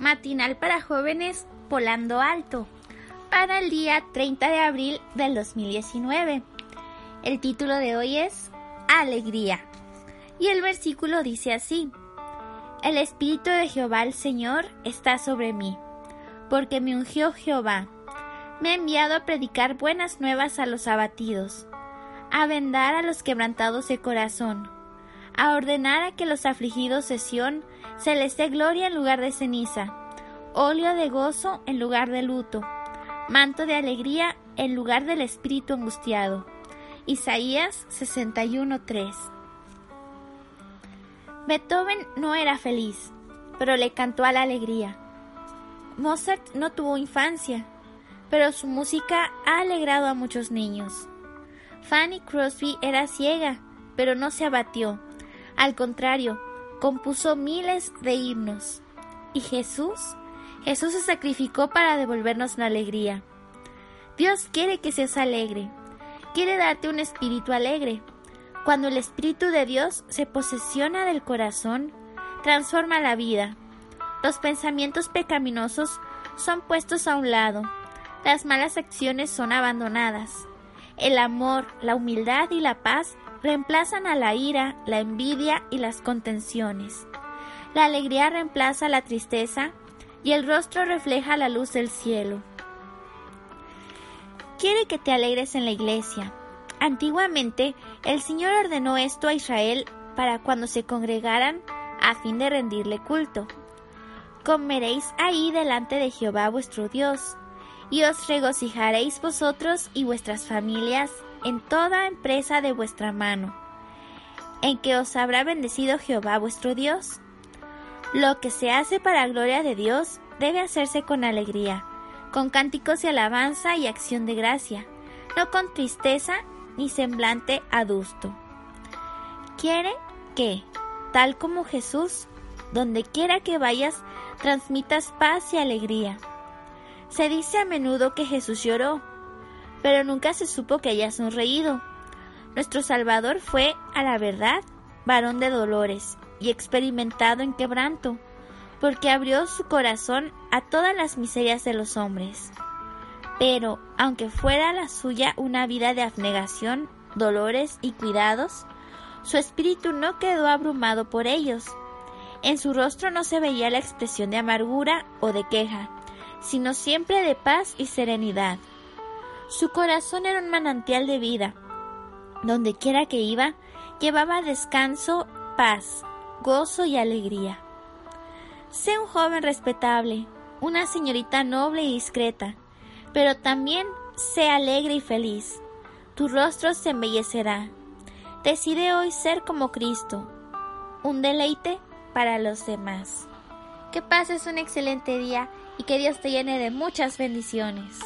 Matinal para jóvenes volando alto para el día 30 de abril del 2019. El título de hoy es Alegría. Y el versículo dice así, El Espíritu de Jehová el Señor está sobre mí, porque me ungió Jehová. Me ha enviado a predicar buenas nuevas a los abatidos, a vendar a los quebrantados de corazón, a ordenar a que los afligidos de Sión se les dé gloria en lugar de ceniza, óleo de gozo en lugar de luto, manto de alegría en lugar del espíritu angustiado Isaías 61:3 Beethoven no era feliz, pero le cantó a la alegría. Mozart no tuvo infancia, pero su música ha alegrado a muchos niños. Fanny Crosby era ciega, pero no se abatió. Al contrario, compuso miles de himnos. ¿Y Jesús? Jesús se sacrificó para devolvernos la alegría. Dios quiere que seas alegre quiere darte un espíritu alegre. Cuando el Espíritu de Dios se posesiona del corazón, transforma la vida. Los pensamientos pecaminosos son puestos a un lado. Las malas acciones son abandonadas. El amor, la humildad y la paz reemplazan a la ira, la envidia y las contenciones. La alegría reemplaza la tristeza y el rostro refleja la luz del cielo quiere que te alegres en la iglesia. Antiguamente, el Señor ordenó esto a Israel para cuando se congregaran a fin de rendirle culto. Comeréis ahí delante de Jehová vuestro Dios, y os regocijaréis vosotros y vuestras familias en toda empresa de vuestra mano, en que os habrá bendecido Jehová vuestro Dios. Lo que se hace para gloria de Dios debe hacerse con alegría con cánticos de alabanza y acción de gracia, no con tristeza ni semblante adusto. Quiere que, tal como Jesús, donde quiera que vayas, transmitas paz y alegría. Se dice a menudo que Jesús lloró, pero nunca se supo que haya sonreído. Nuestro Salvador fue, a la verdad, varón de dolores y experimentado en quebranto porque abrió su corazón a todas las miserias de los hombres. Pero, aunque fuera la suya una vida de abnegación, dolores y cuidados, su espíritu no quedó abrumado por ellos. En su rostro no se veía la expresión de amargura o de queja, sino siempre de paz y serenidad. Su corazón era un manantial de vida. Donde quiera que iba, llevaba descanso, paz, gozo y alegría. Sé un joven respetable, una señorita noble y discreta, pero también sé alegre y feliz. Tu rostro se embellecerá. Decide hoy ser como Cristo, un deleite para los demás. Que pases un excelente día y que Dios te llene de muchas bendiciones.